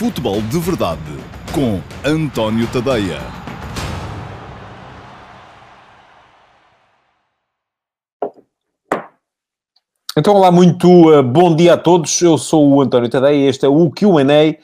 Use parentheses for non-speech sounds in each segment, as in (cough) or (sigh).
Futebol de Verdade com António Tadeia. Então, olá, muito uh, bom dia a todos. Eu sou o António Tadeia e este é o QA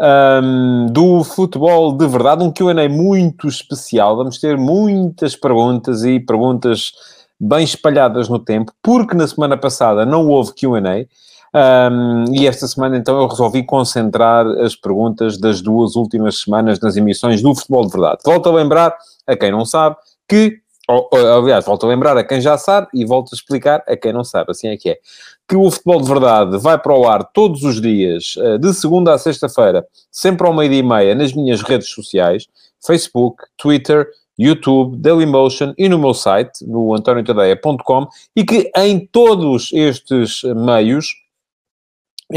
um, do Futebol de Verdade. Um QA muito especial. Vamos ter muitas perguntas e perguntas bem espalhadas no tempo, porque na semana passada não houve QA. Um, e esta semana, então, eu resolvi concentrar as perguntas das duas últimas semanas nas emissões do Futebol de Verdade. Volto a lembrar, a quem não sabe, que ou, aliás, volto a lembrar a quem já sabe e volto a explicar a quem não sabe, assim é que é. Que o Futebol de Verdade vai para o ar todos os dias, eh, de segunda a sexta-feira, sempre ao meio-dia e meia, nas minhas redes sociais, Facebook, Twitter, YouTube, Dailymotion e no meu site, no antoniotadeia.com, e que em todos estes meios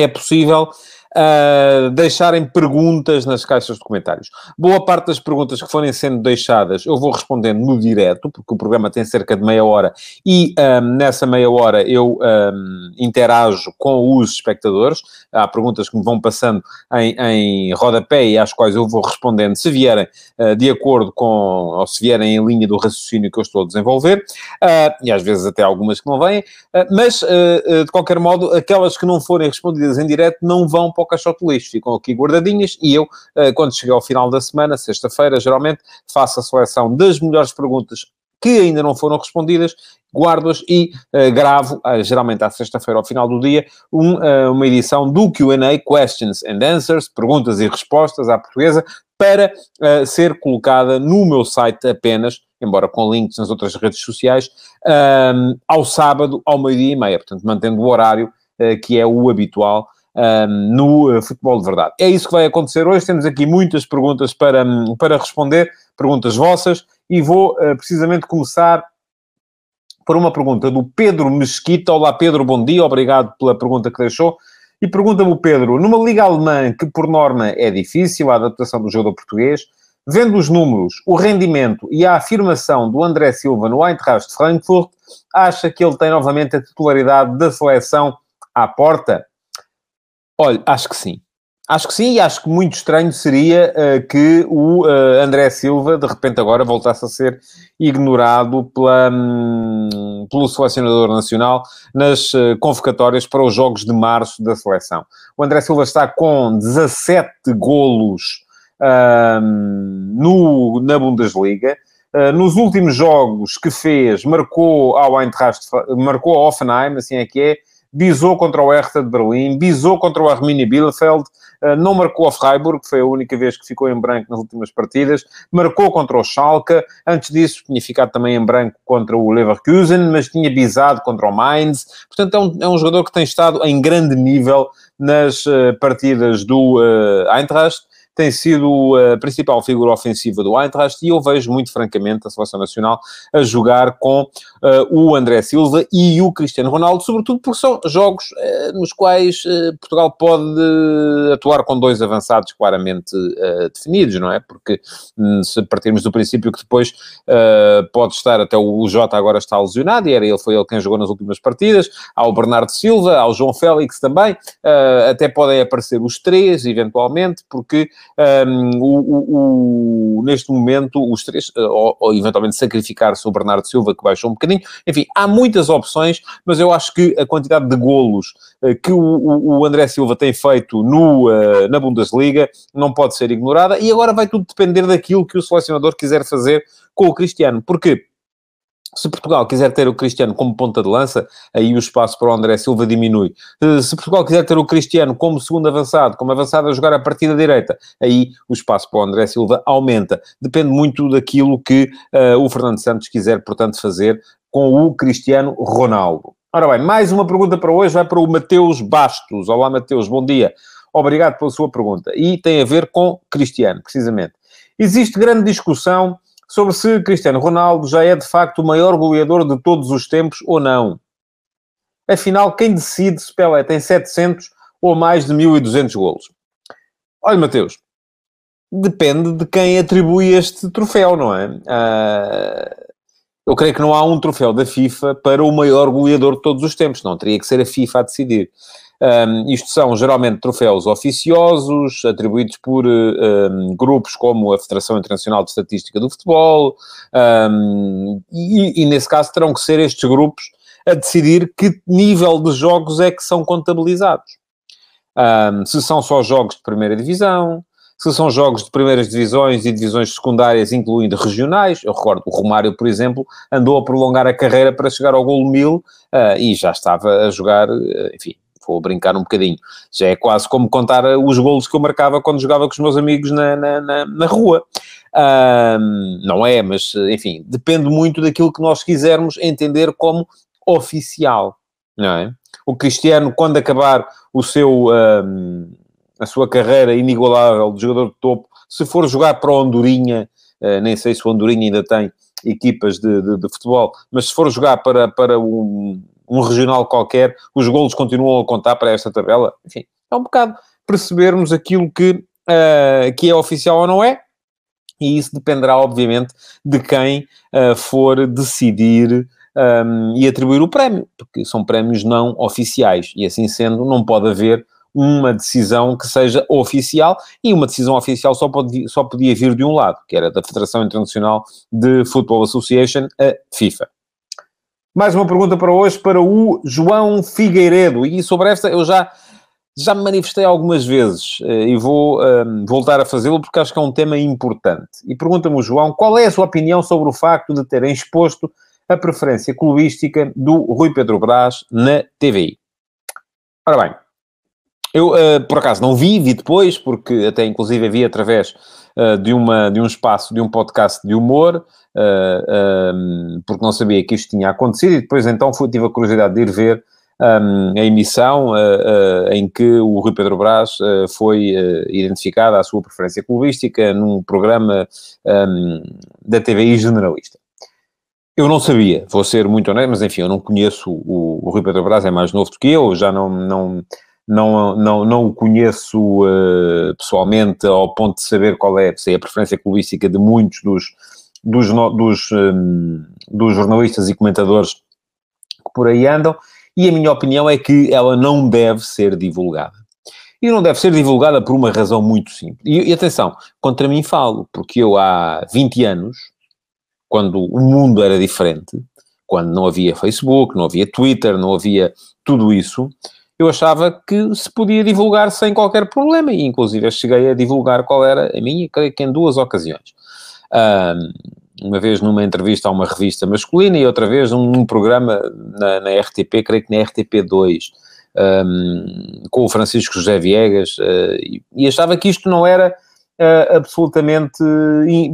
é possível uh, deixarem perguntas nas caixas de comentários. Boa parte das perguntas que forem sendo deixadas eu vou respondendo no direto, porque o programa tem cerca de meia hora e nessa meia hora eu interajo com os espectadores. Há perguntas que me vão passando em, em rodapé e às quais eu vou respondendo se vierem uh, de acordo com, ou se vierem em linha do raciocínio que eu estou a desenvolver, uh, e às vezes até algumas que não vêm, mas de qualquer modo, aquelas que não forem respondidas em direto não vão para o caixote de lixo, ficam aqui guardadinhas e eu, eh, quando chegar ao final da semana, sexta-feira, geralmente, faço a seleção das melhores perguntas que ainda não foram respondidas, guardo-as e uh, gravo, uh, geralmente à sexta-feira, ao final do dia, um, uh, uma edição do Q&A, Questions and Answers, perguntas e respostas à portuguesa, para ser colocada no meu site apenas, embora com links nas outras redes sociais, ao sábado, ao meio-dia e meia, portanto, mantendo o horário que é o habitual no uh, futebol de verdade. É isso que vai acontecer hoje. Temos aqui muitas perguntas para, um, para responder, perguntas vossas, e vou uh, precisamente começar por uma pergunta do Pedro Mesquita. Olá, Pedro, bom dia, obrigado pela pergunta que deixou. E pergunta-me o Pedro, numa liga alemã que por norma é difícil, a adaptação do jogo português, vendo os números, o rendimento e a afirmação do André Silva no Eintracht Frankfurt, acha que ele tem novamente a titularidade da seleção à porta? Olha, acho que sim. Acho que sim, e acho que muito estranho seria uh, que o uh, André Silva, de repente agora, voltasse a ser ignorado pela, um, pelo selecionador nacional nas uh, convocatórias para os Jogos de Março da seleção. O André Silva está com 17 golos no, na Bundesliga. nos últimos jogos que fez, marcou ao marcou ao Offenheim, assim é que é, bisou contra o Hertha de Berlim, bisou contra o Arminia Bielefeld, eh, não marcou a Freiburg, foi a única vez que ficou em branco nas últimas partidas, marcou contra o Schalke, antes disso tinha ficado também em branco contra o Leverkusen, mas tinha bisado contra o Mainz, portanto é um, é um jogador que tem estado em grande nível nas uh, partidas do uh, Eintracht, tem sido a principal figura ofensiva do Eintracht e eu vejo muito francamente a Seleção Nacional a jogar com uh, o André Silva e o Cristiano Ronaldo, sobretudo porque são jogos uh, nos quais uh, Portugal pode atuar com dois avançados claramente definidos, não é? Porque um, se partirmos do princípio que depois pode estar, até o Jota agora está lesionado e era ele, foi ele quem jogou nas últimas partidas, há o Bernardo Silva, há o João Félix também, até podem aparecer os três, eventualmente, porque um, o, o, neste momento, os três, eh, ou, ou eventualmente sacrificar-se o Bernardo Silva, que baixou um bocadinho. Enfim, há muitas opções, mas eu acho que a quantidade de golos uh, que o, o, André Silva tem feito no, uh, na Bundesliga não pode ser ignorada. E agora vai tudo depender daquilo que o selecionador quiser fazer com o Cristiano. Porque se Portugal quiser ter o Cristiano como ponta de lança, aí o espaço para o André Silva diminui. Eh, se Portugal quiser ter o Cristiano como segundo avançado, como avançado a jogar a partir da direita, aí o espaço para o André Silva aumenta. Depende muito daquilo que uh, o Fernando Santos quiser, portanto, fazer com o Cristiano Ronaldo. Ora bem, mais uma pergunta para hoje vai para o Mateus Bastos. Olá, Mateus, bom dia. Obrigado pela sua pergunta. E tem a ver com Cristiano, precisamente. Existe grande discussão sobre se Cristiano Ronaldo já é de facto o maior goleador de todos os tempos ou não. Afinal, quem decide se Pelé tem 700 ou mais de 1200 golos? Olha, Mateus, depende de quem atribui este troféu, não é? Uh, eu creio que não há um troféu da FIFA para o maior goleador de todos os tempos, não teria que ser a FIFA a decidir. Um, isto são geralmente troféus oficiosos, atribuídos por um, grupos como a Federação Internacional de Estatística do Futebol, um, e, e, nesse caso terão que ser estes grupos a decidir que nível de jogos é que são contabilizados. se são só jogos de primeira divisão, se são jogos de primeiras divisões e divisões secundárias, incluindo regionais. Eu recordo, o Romário, por exemplo, andou a prolongar a carreira para chegar ao gol mil uh, e já estava a jogar, uh, enfim, vou brincar um bocadinho. Já é quase como contar os golos que eu marcava quando jogava com os meus amigos na, na, na, na rua. Uh, não é, mas, enfim, depende muito daquilo que nós quisermos entender como oficial, não é? O Cristiano, quando acabar o seu a sua carreira inigualável de jogador de topo, se for jogar para o Hondurinha, uh, nem sei se o Hondurinha ainda tem equipas de, de, de futebol, mas se for jogar para, para um, um, regional qualquer, os golos continuam a contar para esta tabela. Enfim, é um bocado percebermos aquilo que, uh, que é oficial ou não é, e isso dependerá, obviamente, de quem uh, for decidir um, e atribuir o prémio, porque são prémios não oficiais, e assim sendo, não pode haver uma decisão que seja oficial, e uma decisão oficial só, pode, só podia vir de um lado, que era da Federação Internacional de Football Association, a FIFA. Mais uma pergunta para hoje, para o João Figueiredo, e sobre esta eu já, já me manifestei algumas vezes, eh, e vou um, ehm, voltar a fazê-lo porque acho que é um tema importante. E pergunta-me o João, qual é a sua opinião sobre o facto de terem exposto a preferência clubística do Rui Pedro Brás na TVI? Ora bem, eu, uh, por acaso, não vi, vi depois, porque até inclusive vi através uh, de, uma, de um espaço, de um podcast de humor, uh, porque não sabia que isto tinha acontecido, e depois então fui, tive a curiosidade de ir ver um, a emissão em que o Rui Pedro Brás foi identificado à sua preferência clubística num programa um, da TVI generalista. Eu não sabia, vou ser muito honesto, mas enfim, eu não conheço o, o Rui Pedro Brás, é mais novo do que eu, já não, não, não, não, não o conheço uh, pessoalmente ao ponto de saber qual é, sei, a preferência clubística de muitos dos, dos, dos, um, dos jornalistas e comentadores que por aí andam, e a minha opinião é que ela não deve ser divulgada. E não deve ser divulgada por uma razão muito simples. E, e atenção, contra mim falo, porque eu há 20 anos, quando o mundo era diferente, quando não havia Facebook, não havia Twitter, não havia tudo isso, eu achava que se podia divulgar sem qualquer problema, e inclusive cheguei a divulgar qual era a minha, creio que em duas ocasiões. Um, uma vez numa entrevista a uma revista masculina e outra vez num, programa na, na, RTP, creio que na RTP2, um, com o Francisco José Viegas, uh, e, e, achava que isto não era uh, absolutamente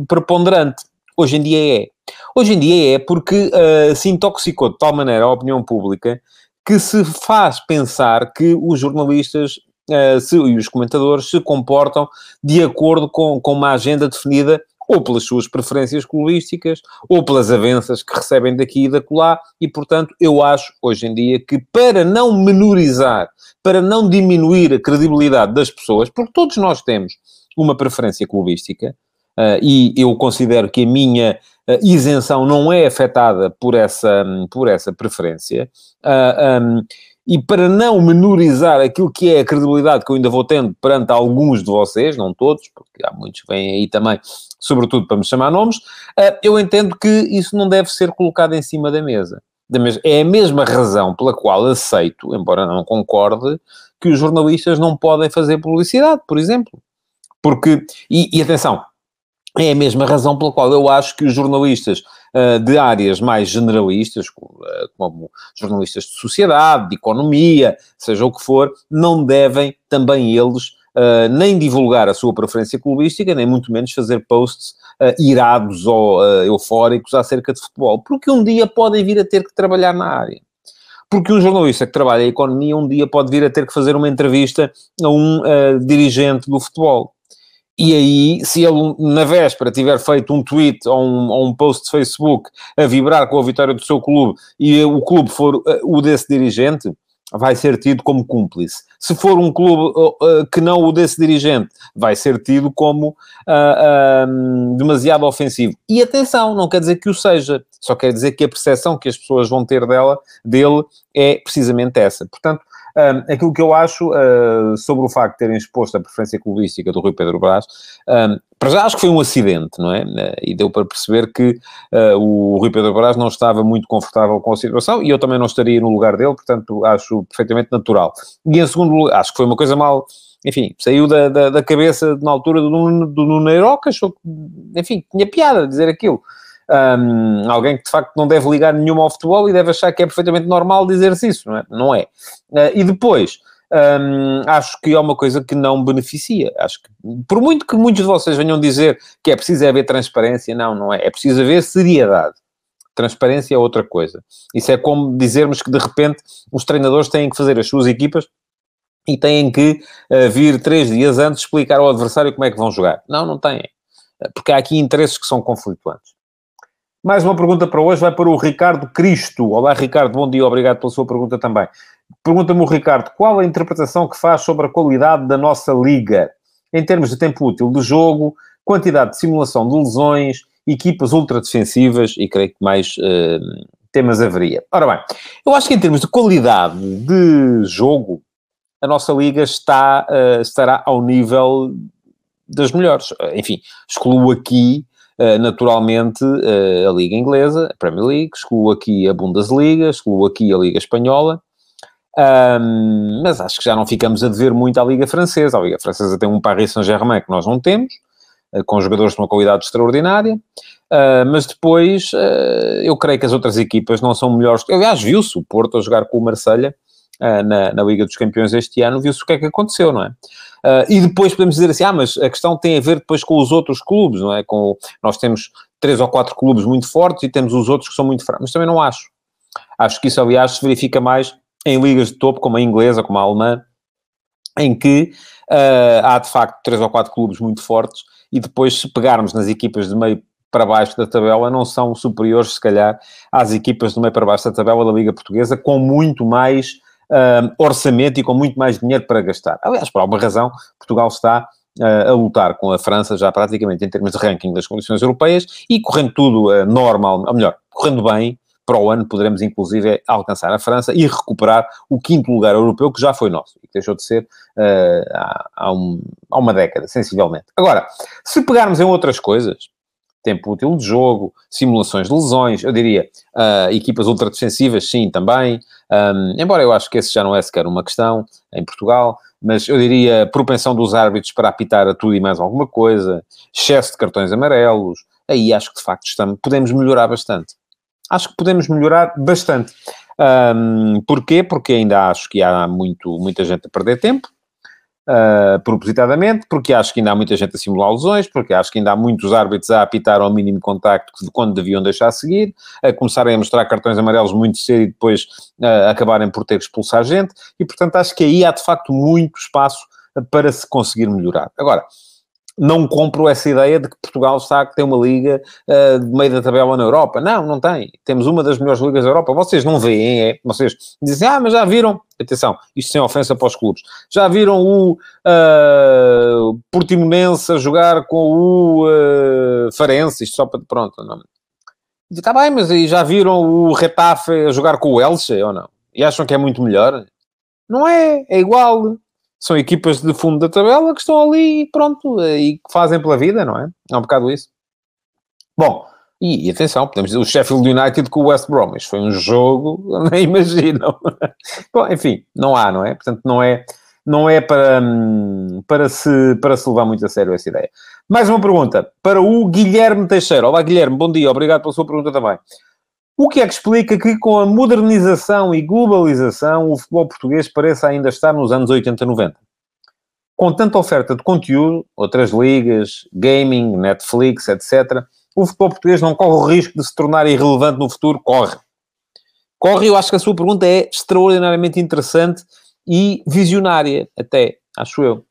preponderante. Hoje em dia é. Hoje em dia é porque uh, se intoxicou de tal maneira a opinião pública que se faz pensar que os jornalistas uh, se, e os comentadores se comportam de acordo com, com uma agenda definida ou pelas suas preferências clubísticas, ou pelas avanças que recebem daqui e da colar, e portanto eu acho hoje em dia que para não menorizar, para não diminuir a credibilidade das pessoas, porque todos nós temos uma preferência clubística, uh, e eu considero que a minha isenção não é afetada por essa, por essa preferência. Uh, ah, um, e para não menorizar aquilo que é a credibilidade que eu ainda vou tendo perante alguns de vocês, não todos, porque há muitos que vêm aí também, sobretudo para me chamar nomes, uh, eu entendo que isso não deve ser colocado em cima da mesa. É a mesma razão pela qual aceito, embora não concorde, que os jornalistas não podem fazer publicidade, por exemplo. Porque, e, e atenção, é a mesma razão pela qual eu acho que os jornalistas uh, de áreas mais generalistas, como, uh, como, jornalistas de sociedade, de economia, seja o que for, não devem também eles uh, nem divulgar a sua preferência clubística, nem muito menos fazer posts irados ou eufóricos acerca de futebol, porque um dia podem vir a ter que trabalhar na área. Porque um jornalista que trabalha em economia um dia pode vir a ter que fazer uma entrevista a um dirigente do futebol e aí, se ele na véspera tiver feito um tweet ou um, ou um, post de Facebook a vibrar com a vitória do seu clube e o clube for uh, o desse dirigente, vai ser tido como cúmplice. Se for um clube uh, uh, que não o desse dirigente, vai ser tido como demasiado ofensivo. E atenção, não quer dizer que o seja, só quer dizer que a percepção que as pessoas vão ter dela, dele é precisamente essa. Portanto, Um, aquilo que eu acho uh, sobre o facto de terem exposto a preferência clubística do Rui Pedro Brás, um, para já acho que foi um acidente, não é? Uh, e deu para perceber que uh, o Rui Pedro Brás não estava muito confortável com a situação e eu também não estaria no lugar dele, portanto acho perfeitamente natural. E em segundo lugar, acho que foi uma coisa mal enfim, saiu da, da, da, cabeça na altura do, do Nuno achou que, enfim, tinha piada dizer aquilo. Um, alguém que de facto não deve ligar nenhuma ao futebol e deve achar que é perfeitamente normal dizer-se isso, não é? Não é. Uh, e depois, um, acho que é uma coisa que não beneficia. Acho que, por muito que muitos de vocês venham dizer que é preciso haver transparência, não, não é. É preciso haver seriedade. Transparência é outra coisa. Isso é como dizermos que de repente os treinadores têm que fazer as suas equipas e têm que uh, vir três dias antes explicar ao adversário como é que vão jogar. Não, não têm. Porque há aqui interesses que são conflituantes. Mais uma pergunta para hoje vai para o Ricardo Cristo. Olá, Ricardo, bom dia, obrigado pela sua pergunta também. Pergunta-me o Ricardo, qual a interpretação que faz sobre a qualidade da nossa liga? Em termos de tempo útil de jogo, quantidade de simulação de lesões, equipas ultradefensivas e creio que mais uh, temas haveria. Ora bem, eu acho que em termos de qualidade de jogo, a nossa liga está, uh, estará ao nível das melhores. Enfim, excluo aqui naturalmente uh, a Liga Inglesa, a Premier League, excluo aqui a Bundesliga, excluo aqui a Liga Espanhola. Um, mas acho que já não ficamos a dever muito à Liga Francesa. A Liga Francesa tem um Paris Saint-Germain que nós não temos, com jogadores de uma qualidade extraordinária. Uh, mas depois uh, eu creio que as outras equipas não são melhores. Aliás, viu-se o Porto a jogar com o Marselha uh, na, na, Liga dos Campeões este ano, viu-se o que é que aconteceu, não é? Uh, e depois podemos dizer assim, ah, mas a questão tem a ver depois com os outros clubes, não é? Com, nós temos três ou quatro clubes muito fortes e temos os outros que são muito fracos, mas também não acho. Acho que isso, aliás, se verifica mais em ligas de topo, como a inglesa, como a alemã, em que uh, há de facto três ou quatro clubes muito fortes e depois se pegarmos nas equipas de meio para baixo da tabela não são superiores, se calhar, às equipas de meio para baixo da tabela da Liga Portuguesa, com muito mais uh, orçamento e com muito mais dinheiro para gastar. Aliás, por alguma razão, Portugal está uh, a lutar com a França já praticamente em termos de ranking das condições europeias e correndo tudo uh, normal, ou melhor, correndo bem, para o ano poderemos inclusive alcançar a França e recuperar o quinto lugar europeu que já foi nosso e que deixou de ser uh, há, há, um, há, uma década, sensivelmente. Agora, se pegarmos em outras coisas, tempo útil de jogo, simulações de lesões, eu diria, uh, equipas ultradefensivas, sim, também, um, embora eu acho que esse já não é sequer uma questão em Portugal, mas eu diria propensão dos árbitros para apitar a tudo e mais alguma coisa, excesso de cartões amarelos, aí acho que de facto estamos, podemos melhorar bastante. Acho que podemos melhorar bastante. Um, porquê? Porque ainda acho que há muito, muita gente a perder tempo, uh, propositadamente, porque acho que ainda há muita gente a simular lesões, porque acho que ainda há muitos árbitros a apitar ao mínimo contacto quando deviam deixar seguir, a começarem a mostrar cartões amarelos muito cedo e depois uh, acabarem por ter que expulsar gente, e portanto acho que aí há de facto muito espaço para se conseguir melhorar. Agora, não compro essa ideia de que Portugal está que tem uma liga uh, de meio da tabela na Europa. Não, não tem. Temos uma das melhores ligas da Europa. Vocês não veem, é? Vocês dizem, ah, mas já viram. Atenção, isto sem ofensa para os clubes. Já viram o uh, Portimonense a jogar com o uh, Farense, isto só para. Pronto, não. Está bem, mas aí já viram o Retafe a jogar com o Elche ou não? E acham que é muito melhor? Não é, é igual são equipas de fundo da tabela que estão ali, pronto, e que fazem pela vida, não é? É um bocado isso. Bom, e, e, atenção, podemos dizer o Sheffield United com o West Bromwich. Foi um jogo, (laughs) nem imaginam. Bom, enfim, não há, não é? Portanto, não é, não é para, para, se, para se levar muito a sério essa ideia. Mais uma pergunta para o Guilherme Teixeira. Olá, Guilherme, bom dia, obrigado pela sua pergunta também. O que é que explica que com a modernização e globalização o futebol português pareça ainda estar nos anos 80, 90? Com tanta oferta de conteúdo, outras ligas, gaming, Netflix, etc., o futebol português não corre o risco de se tornar irrelevante no futuro? Corre. Corre, eu acho que a sua pergunta é extraordinariamente interessante e visionária, até, acho eu.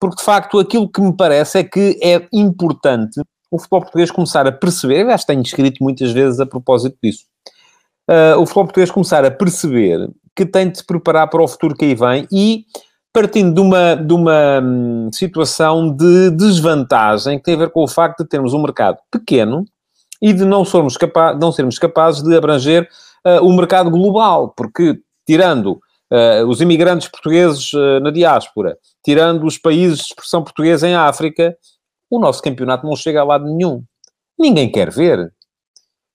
Porque, de facto, aquilo que me parece é que é importante o futebol português começar a perceber, aliás, tenho escrito muitas vezes a propósito disso, uh, o futebol português começar a perceber que tem de se preparar para o futuro que aí vem e partindo de uma, de uma hum, situação de desvantagem que tem a ver com o facto de termos um mercado pequeno e de não sermos, capa não sermos capazes de abranger uh, o mercado global, porque tirando uh, os imigrantes portugueses uh, na diáspora, tirando os países de expressão portuguesa em África, o nosso campeonato não chega a lado nenhum. Ninguém quer ver.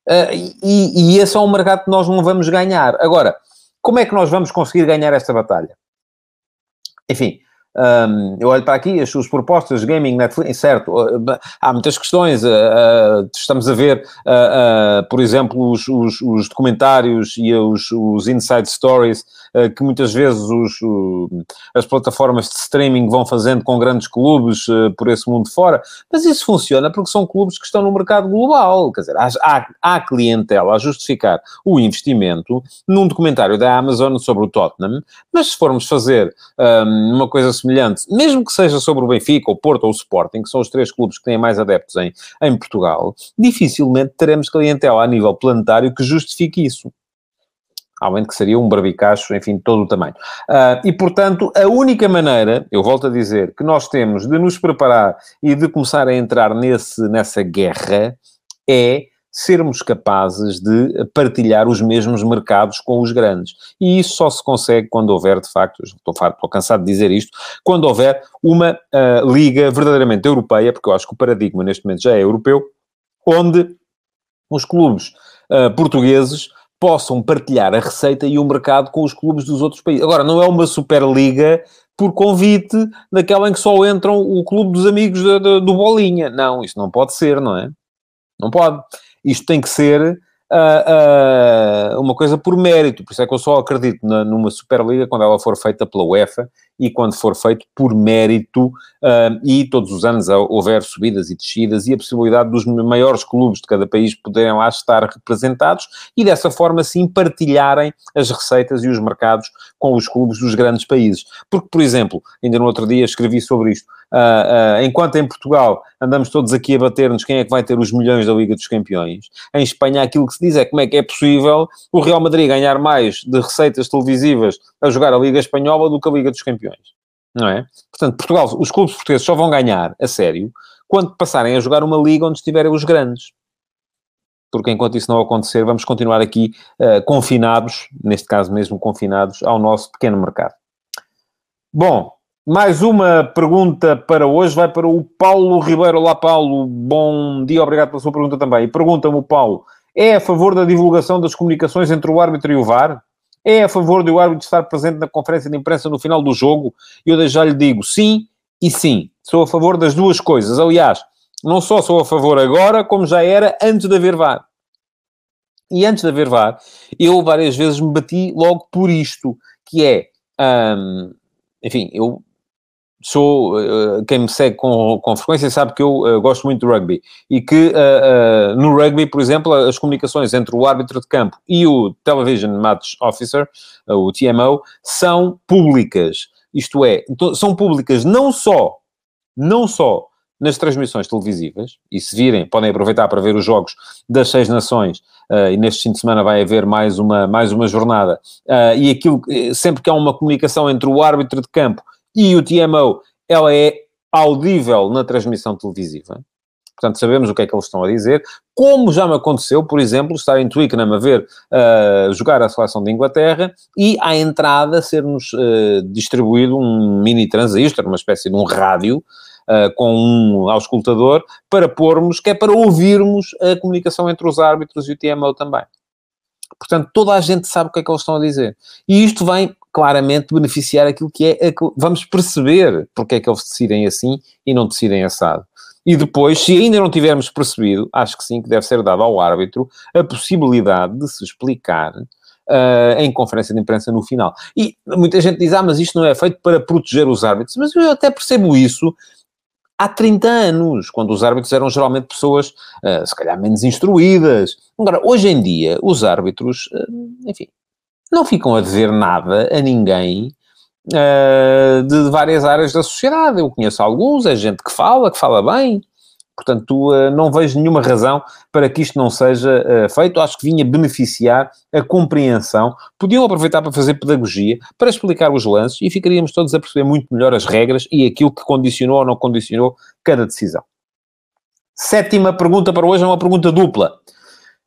Uh, e, e esse é um mercado que nós não vamos ganhar. Agora, como é que nós vamos conseguir ganhar esta batalha? Enfim, um, eu olho para aqui, as suas propostas, gaming, Netflix, certo, há muitas questões. Uh, uh, estamos a ver, uh, por exemplo, os, os, os, documentários e os, os inside stories que muitas vezes os, as plataformas de streaming vão fazendo com grandes clubes por esse mundo fora, mas isso funciona porque são clubes que estão no mercado global. Quer dizer, há, há clientela a justificar o investimento num documentário da Amazon sobre o Tottenham, mas se formos fazer um, uma coisa semelhante, mesmo que seja sobre o Benfica, o Porto ou o Sporting, que são os três clubes que têm mais adeptos em, em Portugal, dificilmente teremos clientela a nível planetário que justifique isso de que seria um barbicacho, enfim, todo o tamanho. Uh, e, portanto, a única maneira, eu volto a dizer, que nós temos de nos preparar e de começar a entrar nesse, nessa guerra é sermos capazes de partilhar os mesmos mercados com os grandes. E isso só se consegue quando houver, de facto, estou, estou cansado de dizer isto, quando houver uma uh, liga verdadeiramente europeia, porque eu acho que o paradigma neste momento já é europeu, onde os clubes uh, portugueses possam partilhar a receita e o mercado com os clubes dos outros países. Agora, não é uma Superliga por convite daquela em que só entram o clube dos amigos do, Bolinha. Não, isso não pode ser, não é? Não pode. Isto tem que ser uh, uh, uma coisa por mérito. Por isso é que eu só acredito na, numa Superliga quando ela for feita pela UEFA e quando for feito por mérito uh, e todos os anos houver subidas e descidas e a possibilidade dos maiores clubes de cada país poderem lá estar representados e dessa forma sim partilharem as receitas e os mercados com os clubes dos grandes países. Porque, por exemplo, ainda no outro dia escrevi sobre isto, Uh, uh, enquanto em Portugal andamos todos aqui a bater-nos quem é que vai ter os milhões da Liga dos Campeões, em Espanha aquilo que se diz é como é que é possível o Real Madrid ganhar mais de receitas televisivas a jogar a Liga Espanhola do que a Liga dos Campeões. Não é? Portanto, Portugal, os clubes portugueses só vão ganhar a sério quando passarem a jogar uma liga onde estiverem os grandes. Porque enquanto isso não acontecer, vamos continuar aqui uh, confinados, neste caso mesmo confinados, ao nosso pequeno mercado. Bom, mais uma pergunta para hoje vai para o Paulo Ribeiro. Olá, Paulo. Bom dia, obrigado pela sua pergunta também. Pergunta-me Paulo: é a favor da divulgação das comunicações entre o árbitro e o VAR? É a favor de o árbitro estar presente na conferência de imprensa no final do jogo? Eu já lhe digo sim e sim. Sou a favor das duas coisas. Aliás, não só sou a favor agora, como já era antes de haver VAR. E antes de haver VAR, eu várias vezes me bati logo por isto, que é, hum, enfim, eu sou, uh, quem me segue com, com frequência sabe que eu uh, gosto muito do rugby e que uh, no rugby, por exemplo, as comunicações entre o árbitro de campo e o Television Match Officer, o TMO, são públicas. Isto é, são públicas não só, não só nas transmissões televisivas, e se virem, podem aproveitar para ver os jogos das seis nações, uh, e neste fim de semana vai haver mais uma, mais uma jornada, uh, e aquilo, sempre que há uma comunicação entre o árbitro de campo e o TMO, ela é audível na transmissão televisiva. Portanto, sabemos o que é que eles estão a dizer. Como já me aconteceu, por exemplo, estar em Twickenham a ver uh, jogar a seleção de Inglaterra e à entrada ser-nos uh, distribuído um mini transistor, uma espécie de um rádio, uh, com um auscultador, para pormos, que é para ouvirmos a comunicação entre os árbitros e o TMO também. Portanto, toda a gente sabe o que é que eles estão a dizer. E isto vem claramente beneficiar aquilo que é. Vamos perceber porque é que eles decidem assim e não decidem assado. E depois, se ainda não tivermos percebido, acho que sim, que deve ser dado ao árbitro a possibilidade de se explicar uh, em conferência de imprensa no final. E muita gente diz, ah, mas isto não é feito para proteger os árbitros. Mas eu até percebo isso há 30 anos, quando os árbitros eram geralmente pessoas, uh, se calhar, menos instruídas. Agora, hoje em dia, os árbitros, uh, enfim, não ficam a dever nada a ninguém uh, de várias áreas da sociedade. Eu conheço alguns, é gente que fala, que fala bem. Portanto, uh, não vejo nenhuma razão para que isto não seja uh, feito. Acho que vinha beneficiar a compreensão. Podiam aproveitar para fazer pedagogia, para explicar os lances e ficaríamos todos a perceber muito melhor as regras e aquilo que condicionou ou não condicionou cada decisão. Sétima pergunta para hoje é uma pergunta dupla.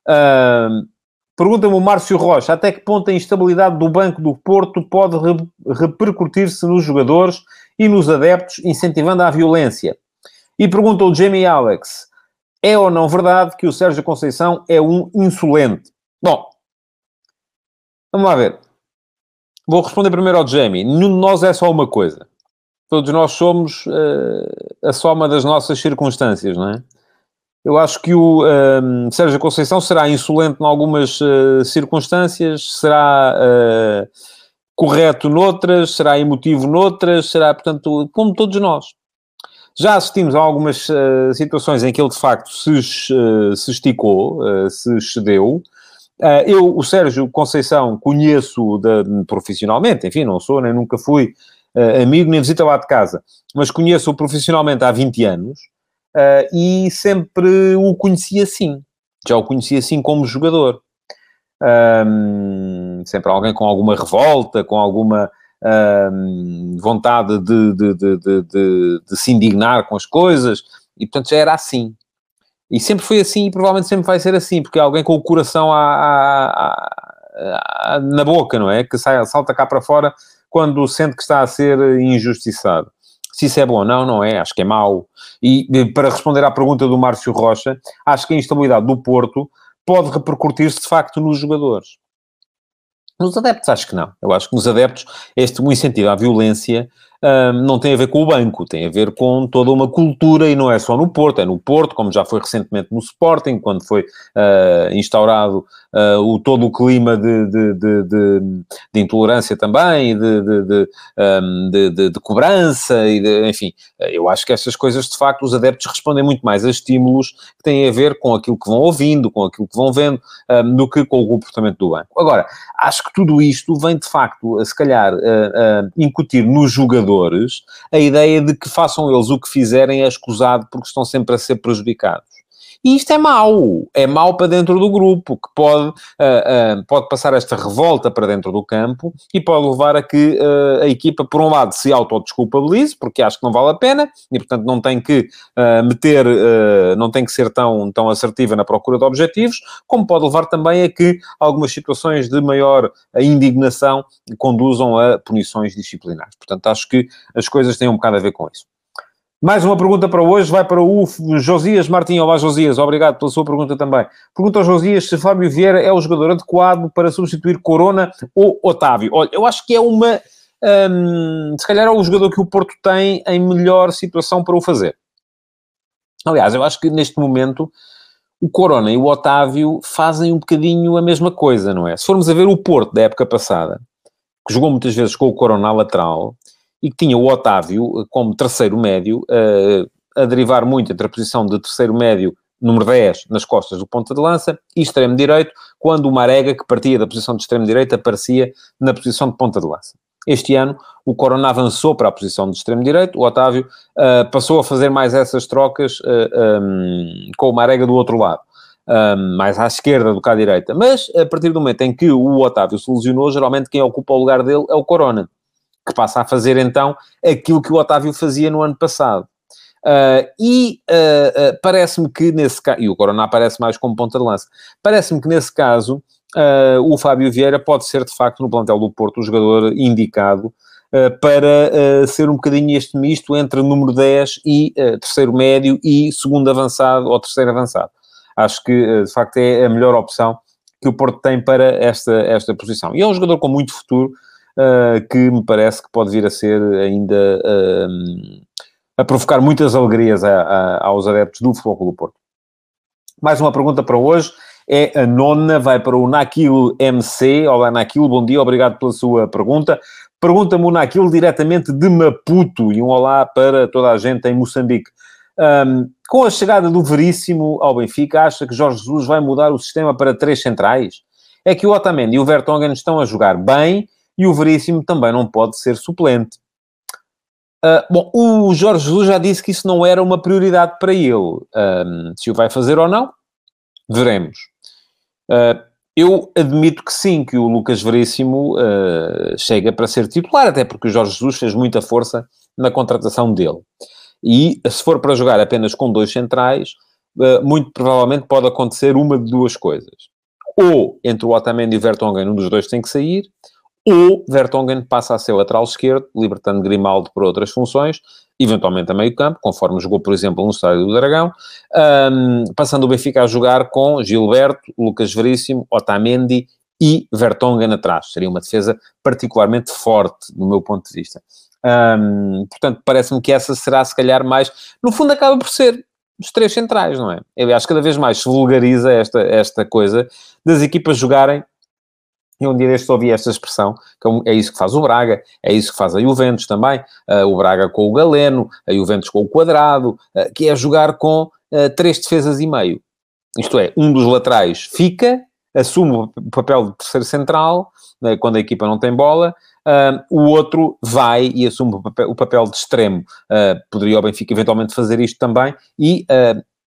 Uh, Pergunta-me o Márcio Rocha, até que ponto a instabilidade do Banco do Porto pode re repercutir-se nos jogadores e nos adeptos, incentivando a violência? E pergunta o Jamie Alex, é ou não verdade que o Sérgio Conceição é um insolente? Bom, vamos lá ver. Vou responder primeiro ao Jamie. Nenhum de nós é só uma coisa. Todos nós somos uh, a soma das nossas circunstâncias, não é? Eu acho que o um, ehm, Sérgio Conceição será insolente em algumas uh, circunstâncias, será uh, correto noutras, será emotivo noutras, será, portanto, como todos nós. Já assistimos a algumas uh, situações em que ele, de facto, se, se esticou, se cedeu. eu, o Sérgio Conceição, conheço de, profissionalmente, enfim, não sou, nem nunca fui amigo, nem visita lá de casa, mas conheço-o profissionalmente há 20 anos uh, e sempre o conheci assim. Já o conheci assim como jogador. Um, sempre alguém com alguma revolta, com alguma um, vontade de, de, de, de, se indignar com as coisas, e portanto já era assim. E sempre foi assim e provavelmente sempre vai ser assim, porque é alguém com o coração à, à, à, na boca, não é? Que sai, salta cá para fora quando sente que está a ser injustiçado. Se isso é bom ou não, não é, acho que é mau. E para responder à pergunta do Márcio Rocha, acho que a instabilidade do Porto pode repercutir-se de facto nos jogadores. Nos adeptos, acho que não. Eu acho que nos adeptos, este um incentivo à violência não tem a ver com o banco, tem a ver com toda uma cultura e não é só no Porto, é no Porto, como já foi recentemente no Sporting, quando foi uh, instaurado uh, o, todo o clima de, de, de, de intolerância também, um, de, cobrança, e enfim, eu acho que essas coisas, de facto, os adeptos respondem muito mais a estímulos que têm a ver com aquilo que vão ouvindo, com aquilo que vão vendo, um, do que com o comportamento do banco. Agora, acho que tudo isto vem, de facto, se calhar, uh, incutir no jogador a ideia de que façam eles o que fizerem é escusado porque estão sempre a ser prejudicados. E isto é mau, é mau para dentro do grupo, que pode, uh, uh, pode passar esta revolta para dentro do campo e pode levar a que uh, a equipa, por um lado, se autodesculpabilize, porque acho que não vale a pena, e portanto não tem que meter, não tem que ser tão, tão assertiva na procura de objetivos, como pode levar também a que algumas situações de maior indignação conduzam a punições disciplinares. Portanto, acho que as coisas têm um bocado a ver com isso. Mais uma pergunta para hoje, vai para o Josias Martins. Olá, Josias, obrigado pela sua pergunta também. Pergunta ao Josias se Fábio Vieira é o jogador adequado para substituir Corona ou Otávio. Olha, eu acho que é uma... Hum, se calhar é o jogador que o Porto tem em melhor situação para o fazer. Aliás, eu acho que neste momento o Corona e o Otávio fazem um bocadinho a mesma coisa, não é? Se formos a ver o Porto da época passada, que jogou muitas vezes com o Corona lateral, e que tinha o Otávio eh, como terceiro médio, uh, a derivar muito entre a posição de terceiro médio, número 10, nas costas do ponta de lança, e extremo direito, quando o Marega, que partia da posição de extremo direito, aparecia na posição de ponta de lança. Este ano, o Corona avançou para a posição de extremo direito, o Otávio uh, passou a fazer mais essas trocas uh, um, com o Marega do outro lado. Um, mais à esquerda do que à direita. Mas, a partir do momento em que o Otávio se lesionou, geralmente quem ocupa o lugar dele é o Corona que passa a fazer então aquilo que o Otávio fazia no ano passado. Uh, e uh, uh, parece-me que nesse caso, e o Corona aparece mais como ponta de lança, parece-me que nesse caso o Fábio Vieira pode ser de facto no plantel do Porto o jogador indicado para ser um bocadinho este misto entre número 10 e terceiro médio e segundo avançado ou terceiro avançado. Acho que de facto é a melhor opção que o Porto tem para esta, esta posição. E é um jogador com muito futuro, uh, que me parece que pode vir a ser ainda uh, a provocar muitas alegrias a, a, aos adeptos do Futebol do Porto. Mais uma pergunta para hoje. É a nona, vai para o Naquil MC. Olá, Naquil, bom dia, obrigado pela sua pergunta. Pergunta-me o Naquil diretamente de Maputo e um olá para toda a gente em Moçambique. Um, com a chegada do Veríssimo ao Benfica, acha que Jorge Jesus vai mudar o sistema para três centrais? É que o Otamendi e o Vertonghen estão a jogar bem e o Veríssimo também não pode ser suplente. Uh, bom, o Jorge Jesus já disse que isso não era uma prioridade para ele. Uh, se o vai fazer ou não, veremos. Uh, eu admito que sim, que o Lucas Veríssimo chega para ser titular, até porque o Jorge Jesus fez muita força na contratação dele. E se for para jogar apenas com dois centrais, muito provavelmente pode acontecer uma de duas coisas ou entre o Otamendi e o Vertonghen, um dos dois tem que sair, ou Vertonghen passa a ser lateral esquerdo, libertando Grimaldo para outras funções, eventualmente a meio campo, conforme jogou, por exemplo, no Estádio do Dragão, um, passando o Benfica a jogar com Gilberto, Lucas Veríssimo, Otamendi e Vertonghen atrás. Seria uma defesa particularmente forte, do meu ponto de vista. Um, portanto, parece-me que essa será, se calhar, mais... No fundo, acaba por ser os três centrais, não é? Que cada vez mais se vulgariza esta, esta coisa das equipas jogarem e um dia destes ouvi esta expressão, que é, é isso que faz o Braga, é isso que faz a Juventus também, uh, o Braga com o Galeno, a Juventus com o Quadrado, uh, que é jogar com uh, três defesas e meio. Isto é, um dos laterais fica, assume o papel de terceiro central, né, quando a equipa não tem bola, o outro vai e assume o papel, o papel de extremo. poderia o Benfica eventualmente fazer isto também, e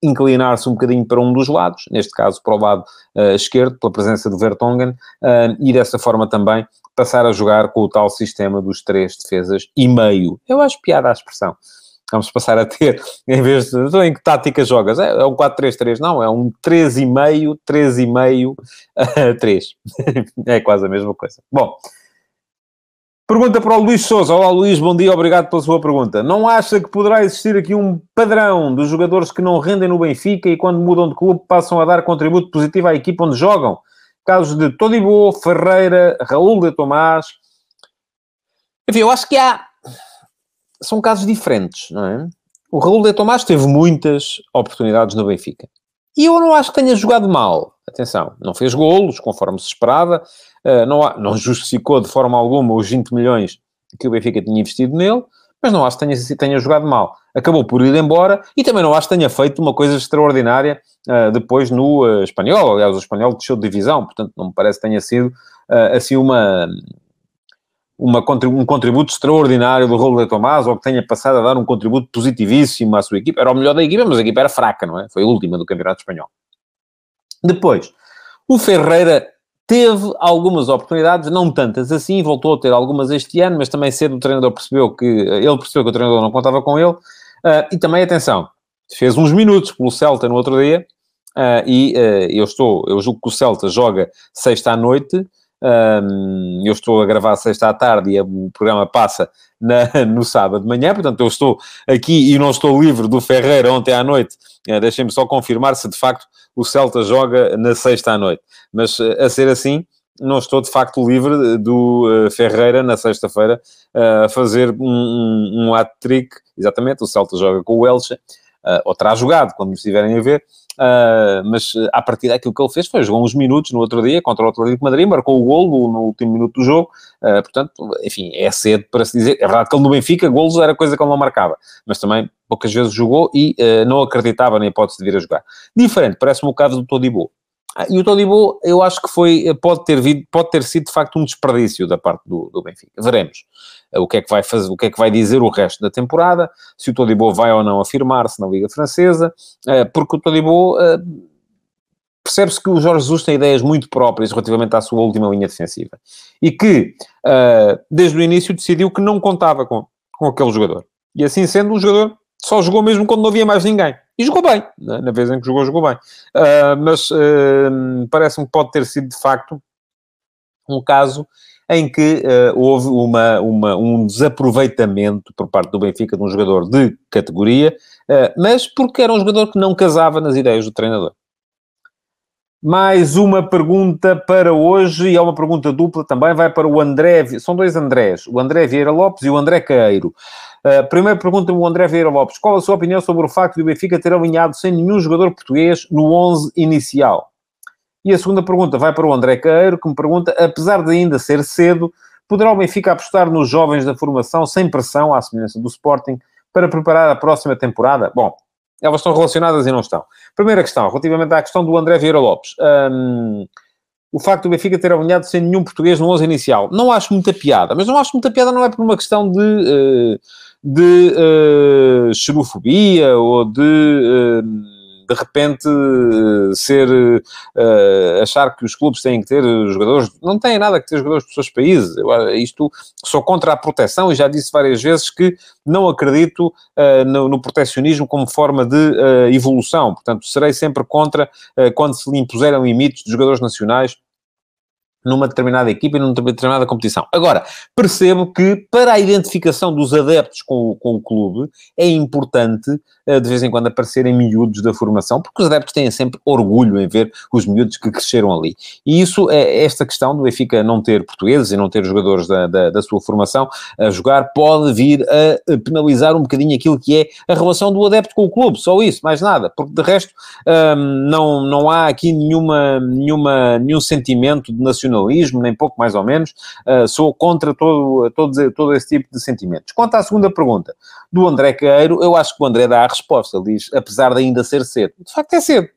inclinar-se um bocadinho para um dos lados, neste caso para o lado uh, esquerdo, pela presença do Vertonghen, uh, e dessa forma também passar a jogar com o tal sistema dos três defesas e meio. Eu acho piada a expressão. Vamos passar a ter, (laughs) em vez de... Então, em que tática jogas? É, é um 4-3-3? Não, é um 3,5, 3,5, 3. é quase a mesma coisa. Bom... Pergunta para o Luís Souza. Olá, Luís, bom dia, obrigado pela sua pergunta. Não acha que poderá existir aqui um padrão dos jogadores que não rendem no Benfica e quando mudam de clube passam a dar contributo positivo à equipa onde jogam? Casos de Todibo, Ferreira, Raul de Tomás. Enfim, eu acho que há. São casos diferentes, não é? O Raul de Tomás teve muitas oportunidades no Benfica. E eu não acho que tenha jogado mal. Atenção, não fez golos, conforme se esperava, não, há, não justificou de forma alguma os 20 milhões que o Benfica tinha investido nele, mas não acho que tenha, tenha jogado mal. Acabou por ir embora e também não acho que tenha feito uma coisa extraordinária uh, depois no uh, Espanhol. Aliás, o Espanhol deixou de divisão, portanto não me parece que tenha sido assim uma, uma, um contributo extraordinário do de Tomás ou que tenha passado a dar um contributo positivíssimo à sua equipa. Era o melhor da equipa, mas a equipa era fraca, não é? Foi a última do Campeonato Espanhol. Depois, o Ferreira teve algumas oportunidades, não tantas assim, voltou a ter algumas este ano, mas também cedo o treinador percebeu que, ele percebeu que o treinador não contava com ele, uh, e também, atenção, fez uns minutos pelo Celta no outro dia, uh, e uh, eu estou, eu julgo que o Celta joga sexta à noite, eu estou a gravar sexta à tarde e o programa passa na, (laughs) no sábado de manhã, portanto eu estou aqui e não estou livre do Ferreira ontem à noite. Uh, Deixem-me só confirmar se de facto o Celta joga na sexta à noite. Mas uh, a ser assim, não estou de facto livre do uh, Ferreira na sexta-feira a fazer um, um, um hat-trick. Exatamente, o Celta joga com o Elche, ou terá jogado, quando me estiverem a ver Uh, mas a partir daquilo que ele fez foi jogou uns minutos no outro dia contra o Atlético de Madrid, marcou o gol no, último minuto do jogo. Uh, portanto, enfim, é cedo para se dizer. É verdade que ele no Benfica, golos era coisa que ele não marcava, mas também poucas vezes jogou e uh, não acreditava na hipótese de vir a jogar. Diferente, parece-me o caso do Todibo. E o Todibo, eu acho que foi, pode ter, vindo, pode ter sido de facto um desperdício da parte do, do Benfica. Veremos o que é que vai fazer, o que é que vai dizer o resto da temporada, se o Todibo vai ou não afirmar-se na Liga Francesa, eh, porque o Todibo eh, percebe-se que o Jorge Jesus tem ideias muito próprias relativamente à sua última linha defensiva e que eh, desde o início decidiu que não contava com, com aquele jogador. E assim sendo, o jogador só jogou mesmo quando não havia mais ninguém. E jogou bem, na vez em que jogou, jogou bem. Uh, mas uh, parece-me que pode ter sido, de facto, um caso em que uh, houve uma, uma, um desaproveitamento por parte do Benfica de um jogador de categoria, uh, mas porque era um jogador que não casava nas ideias do treinador. Mais uma pergunta para hoje, e é uma pergunta dupla também, vai para o André, são dois Andrés, o André Vieira Lopes e o André Caeiro. Uh, primeiro pergunta o André Vieira Lopes, qual a sua opinião sobre o facto de o Benfica ter alinhado sem nenhum jogador português no 11 inicial? E a segunda pergunta vai para o André Caeiro, que me pergunta, apesar de ainda ser cedo, poderá o Benfica apostar nos jovens da formação sem pressão, à semelhança do Sporting, para preparar a próxima temporada? Bom, elas estão relacionadas e não estão. Primeira questão, relativamente à questão do André Vieira Lopes. Um, o facto do Benfica ter alinhado sem nenhum português no 11 inicial. Não acho muita piada, mas não acho muita piada não é por uma questão de, uh, de uh, xenofobia ou de... De repente ser uh, achar que os clubes têm que ter jogadores, não têm nada que ter jogadores dos seus países. Eu, isto sou contra a proteção e já disse várias vezes que não acredito uh, no, no protecionismo como forma de uh, evolução. Portanto, serei sempre contra quando se lhe impuseram limites de jogadores nacionais numa determinada equipa e numa determinada competição. Agora, percebo que para a identificação dos adeptos com, com o clube é importante eh, de vez em quando aparecerem miúdos da formação, porque os adeptos têm sempre orgulho em ver os miúdos que cresceram ali. E isso, é esta questão do Benfica não ter portugueses e não ter jogadores da, da, da sua formação a jogar, pode vir a penalizar um bocadinho aquilo que é a relação do adepto com o clube, só isso, mais nada, porque de resto hum, não, não há aqui nenhuma, nenhuma, nenhum sentimento de nacionalismo, nem pouco mais ou menos, uh, sou contra todo, todo, todo esse tipo de sentimentos. Quanto à segunda pergunta do André Queiro, eu acho que o André dá a resposta. Diz, apesar de ainda ser cedo. De facto, é cedo.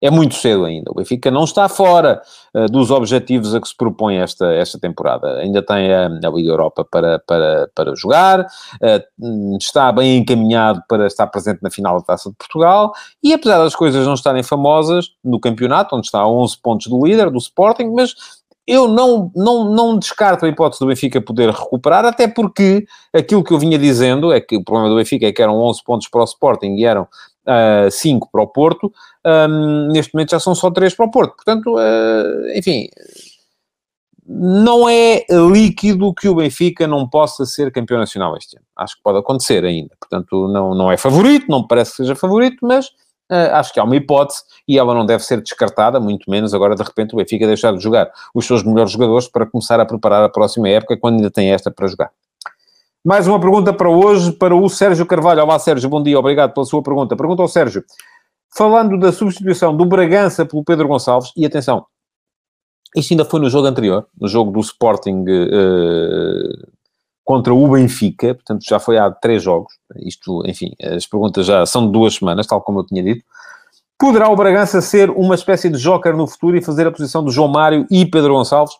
É muito cedo ainda. O Benfica não está fora uh, dos objetivos a que se propõe esta, esta temporada. Ainda tem a, a Liga Europa para, para, para jogar, uh, está bem encaminhado para estar presente na final da Taça de Portugal e, apesar das coisas não estarem famosas no campeonato, onde está a 11 pontos do líder, do Sporting, mas eu não, não, não descarto a hipótese do Benfica poder recuperar, até porque aquilo que eu vinha dizendo é que o problema do Benfica é que eram 11 pontos para o Sporting e eram uh, 5 para o Porto, um, neste momento já são só 3 para o Porto. Portanto, uh, enfim, não é líquido que o Benfica não possa ser campeão nacional este ano. Acho que pode acontecer ainda. Portanto, não, não é favorito, não parece que seja favorito, mas Uh, acho que há uma hipótese e ela não deve ser descartada, muito menos agora de repente o Benfica deixar de jogar os seus melhores jogadores para começar a preparar a próxima época quando ainda tem esta para jogar. Mais uma pergunta para hoje, para o Sérgio Carvalho. Olá Sérgio, bom dia, obrigado pela sua pergunta. Pergunta ao Sérgio, falando da substituição do Bragança pelo Pedro Gonçalves, e atenção, isto ainda foi no jogo anterior, no jogo do Sporting uh, contra o Benfica, portanto já foi há três jogos, isto, enfim, as perguntas já são de duas semanas, tal como eu tinha dito. Poderá o Bragança ser uma espécie de joker no futuro e fazer a posição de João Mário e Pedro Gonçalves?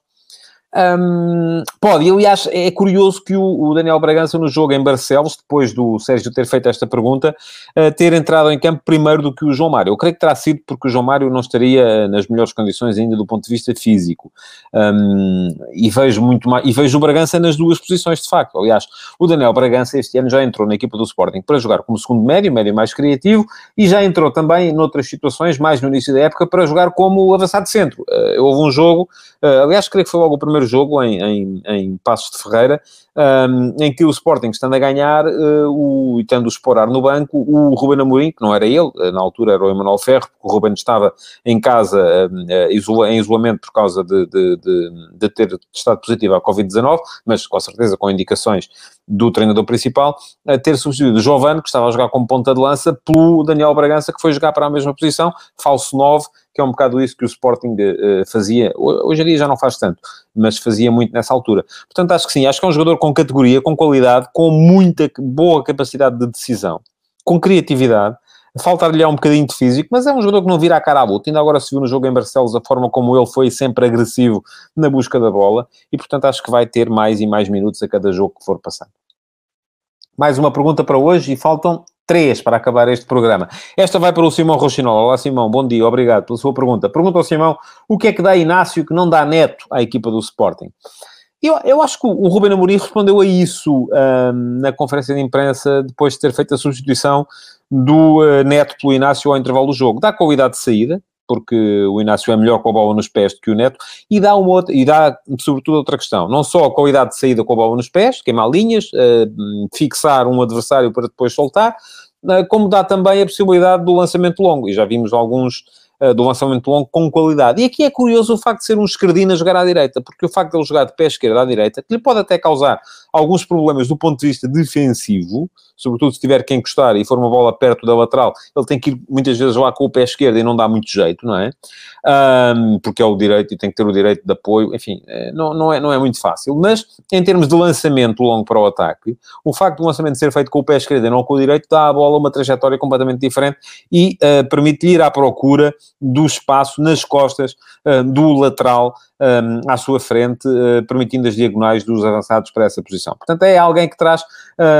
Um, pode, e aliás é curioso que o, o, Daniel Bragança no jogo em Barcelos, depois do Sérgio ter feito esta pergunta, uh, ter entrado em campo primeiro do que o João Mário. Eu creio que terá sido porque o João Mário não estaria nas melhores condições ainda do ponto de vista físico. Um, e vejo muito mais, e vejo o Bragança nas duas posições de facto. Aliás, o Daniel Bragança este ano já entrou na equipa do Sporting para jogar como segundo médio, médio mais criativo, e já entrou também noutras situações, mais no início da época, para jogar como avançado centro. Uh, houve um jogo, uh, aliás, creio que foi logo o primeiro primeiro jogo em, em, em Passos de Ferreira, um, em que o Sporting, estando a ganhar uh, o, e tendo o no banco, o Ruben Amorim, que não era ele, uh, na altura era o Emanuel Ferro, porque o Ruben estava em casa uh, isola, em isolamento por causa de, de, de, de ter estado positivo à Covid-19, mas com certeza com indicações do treinador principal, a ter substituído o Giovane, que estava a jogar como ponta de lança, pelo Daniel Bragança, que foi jogar para a mesma posição, falso 9, que é um bocado isso que o Sporting uh, fazia. Hoje em dia já não faz tanto, mas fazia muito nessa altura. Portanto, acho que sim, acho que é um jogador com categoria, com qualidade, com muita boa capacidade de decisão, com criatividade. Faltar-lhe um bocadinho de físico, mas é um jogador que não vira a cara à luta. Ainda agora se viu no jogo em Barcelos a forma como ele foi sempre agressivo na busca da bola e, portanto, acho que vai ter mais e mais minutos a cada jogo que for passando. Mais uma pergunta para hoje e faltam três para acabar este programa. Esta vai para o Simão Rochinol. Olá, Simão, bom dia, obrigado pela sua pergunta. Pergunta ao Simão o que é que dá Inácio que não dá neto à equipa do Sporting. Eu, eu acho que o Ruben Amorim respondeu a isso um, na conferência de imprensa depois de ter feito a substituição do uh, Neto pelo Inácio ao intervalo do jogo. Dá qualidade de saída, porque o Inácio é melhor com a bola nos pés do que o Neto, e dá, uma outra, e dá sobretudo outra questão, não só a qualidade de saída com a bola nos pés, queimar linhas, uh, fixar um adversário para depois soltar, uh, como dá também a possibilidade do lançamento longo, e já vimos alguns uh, do lançamento longo com qualidade. E aqui é curioso o facto de ser um esquerdino a jogar à direita, porque o facto de ele jogar de pé esquerdo à direita, que lhe pode até causar alguns problemas do ponto de vista defensivo, sobretudo se tiver que encostar e for uma bola perto da lateral, ele tem que ir muitas vezes lá com o pé esquerdo e não dá muito jeito, não é? Um, porque é o direito e tem que ter o direito de apoio, enfim, eh, não, não, é, não é muito fácil. Mas em termos de lançamento longo para o ataque, o facto do lançamento ser feito com o pé esquerdo e não com o direito dá à bola uma trajetória completamente diferente e uh, permite ir à procura do espaço nas costas uh, do lateral à sua frente, uh, permitindo as diagonais dos avançados para essa posição. Portanto, é alguém que traz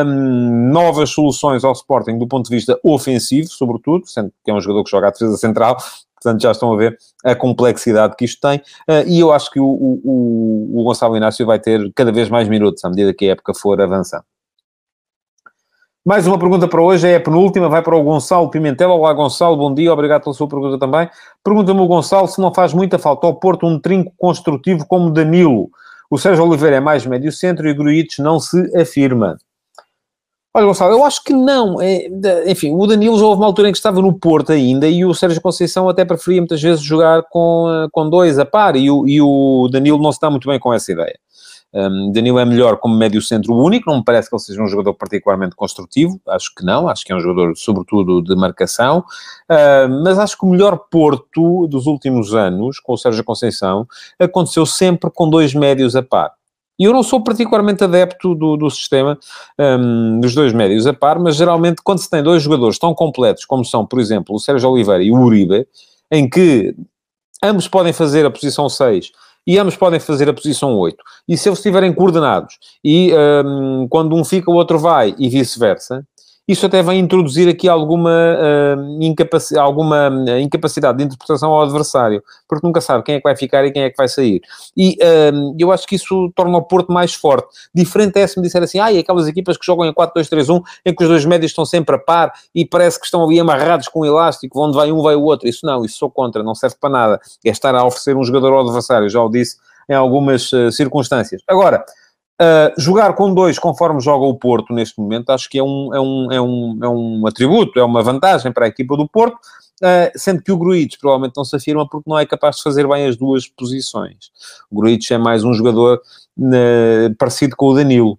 um, novas soluções ao Sporting do ponto de vista ofensivo, sobretudo, sendo que é um jogador que joga à defesa central, Portanto, já estão a ver a complexidade que isto tem. Uh, e eu acho que o, o, o, Gonçalo Inácio vai ter cada vez mais minutos à medida que a época for avançando. Mais uma pergunta para hoje, é a penúltima, vai para o Gonçalo Pimentel. Olá, Gonçalo, bom dia, obrigado pela sua pergunta também. Pergunta-me o Gonçalo se não faz muita falta ao Porto um trinco construtivo como Danilo. O Sérgio Oliveira é mais médio centro e o Gruites não se afirma. Olha, Gonçalo, eu acho que não. É, enfim, o Danilo já houve uma altura em que estava no Porto ainda e o Sérgio Conceição até preferia muitas vezes jogar com, eh, com dois a par e o, e o Danilo não se dá muito bem com essa ideia. Um, Danilo é melhor como médio centro único, não me parece que ele seja um jogador particularmente construtivo, acho que não, acho que é um jogador sobretudo de marcação, uh, mas acho que o melhor Porto dos últimos anos, com o Sérgio Conceição, aconteceu sempre com dois médios a par. E eu não sou particularmente adepto do, do sistema um, dos dois médios a par, mas geralmente quando se tem dois jogadores tão completos como são, por exemplo, o Sérgio Oliveira e o Uribe, em que ambos podem fazer a posição 6 e ambos podem fazer a posição 8. E se eles estiverem coordenados e um, quando um fica, o outro vai e vice-versa, isso até vai introduzir aqui alguma, uh, incapac alguma hum, incapacidade de interpretação ao adversário, porque nunca sabe quem é que vai ficar e quem é que vai sair. E uh, eu acho que isso torna o Porto mais forte. Diferente é se me disser assim, ah, e aquelas equipas que jogam em 4-2-3-1, em que os dois médios estão sempre a par e parece que estão ali amarrados com um elástico, onde vai um, vai o outro. Isso não, isso sou contra, não serve para nada. É estar a oferecer um jogador ao adversário, já o disse em algumas uh, circunstâncias. Agora, Uh, jogar com dois, conforme joga o Porto neste momento, acho que é um, é um, é um, é um atributo, é uma vantagem para a equipa do Porto, uh, sendo que o Gruitch provavelmente não se afirma porque não é capaz de fazer bem as duas posições. O Gruitch é mais um jogador uh, parecido com o Danilo,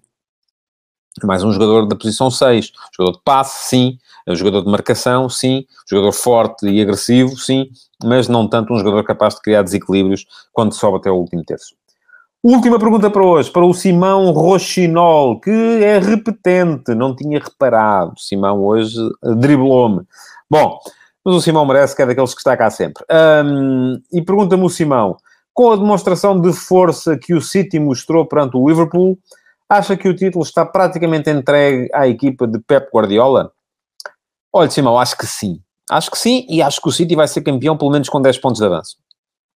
mais um jogador da posição 6, jogador de passe, sim, um jogador de marcação, sim, jogador forte e agressivo, sim, mas não tanto um jogador capaz de criar desequilíbrios quando sobe até o último terço. Última pergunta para hoje, para o Simão Rochinol, que é repetente, não tinha reparado. Simão hoje driblou-me. Bom, mas o Simão merece, que é daqueles que está cá sempre. Um, e pergunta-me o Simão, com a demonstração de força que o City mostrou perante o Liverpool, acha que o título está praticamente entregue à equipa de Pep Guardiola? Olha, Simão, acho que sim. Acho que sim, e acho que o City vai ser campeão pelo menos com 10 pontos de avanço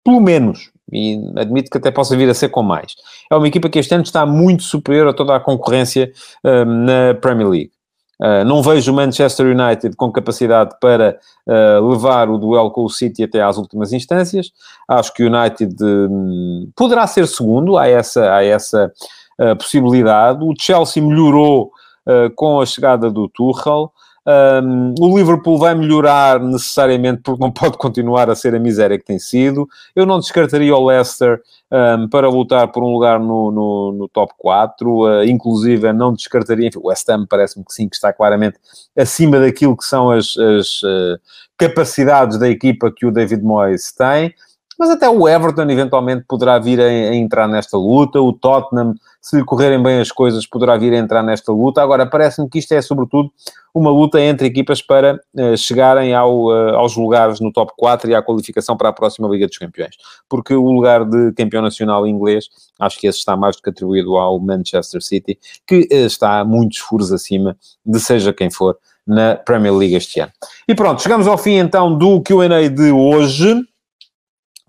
pelo menos, e admito que até possa vir a ser com mais. É uma equipa que este ano está muito superior a toda a concorrência um, na Premier League. Uh, não vejo o Manchester United com capacidade para uh, levar o duelo com o City até às últimas instâncias. Acho que o United um, poderá ser segundo, há essa, há essa uh, possibilidade. O Chelsea melhorou com a chegada do Tuchel. Um, o Liverpool vai melhorar necessariamente porque não (laughs) pode continuar a ser a miséria que tem sido. Eu não descartaria o Leicester um, para lutar por um lugar no, no, no top 4. Uh, inclusive, não descartaria... Enfim, o West Ham parece-me que sim, que está claramente acima daquilo que são as, as uh, capacidades da equipa que o David Moyes tem. Mas até o Everton eventualmente poderá vir a, a, entrar nesta luta, o Tottenham, se correrem bem as coisas, poderá vir a entrar nesta luta. Agora, parece-me que isto é sobretudo uma luta entre equipas para uh, chegarem ao, uh, aos lugares no top 4 e à qualificação para a próxima Liga dos Campeões. Porque o lugar de campeão nacional inglês, acho que esse está mais do que atribuído ao Manchester City, que uh, está muitos furos acima de seja quem for na Premier League este ano. E pronto, chegamos ao fim então do Q&A de hoje.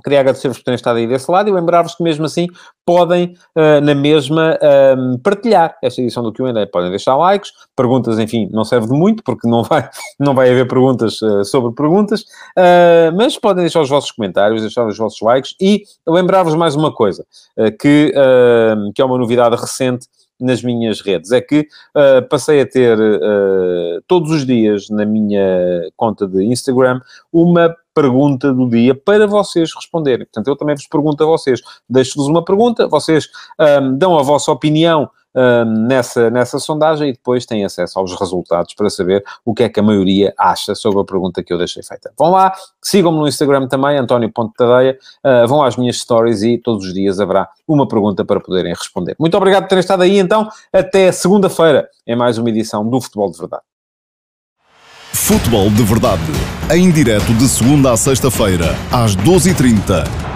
Queria agradecer-vos por terem estado aí desse lado e lembrar-vos que, mesmo assim, podem, uh, na mesma, uh, partilhar esta edição do Q&A. Podem deixar likes, perguntas, enfim, não serve de muito, porque não vai, (laughs) não vai haver perguntas uh, sobre perguntas, mas podem deixar os vossos comentários, deixar os vossos likes e lembrar-vos mais uma coisa, que, que é uma novidade recente nas minhas redes. É que uh, passei a ter uh, todos os dias na minha conta de Instagram uma pergunta do dia para vocês responderem. Portanto, eu também vos pergunto a vocês. Deixo-vos uma pergunta, vocês um, dão a vossa opinião nessa, nessa sondagem e depois têm acesso aos resultados para saber o que é que a maioria acha sobre a pergunta que eu deixei feita. Vão lá, sigam-me no Instagram também, António.tadeia, uh, vão às minhas stories e todos os dias haverá uma pergunta para poderem responder. Muito obrigado por terem estado aí, então, até segunda-feira em mais uma edição do Futebol de Verdade. Futebol de Verdade, em direto de segunda a sexta-feira, às 12h30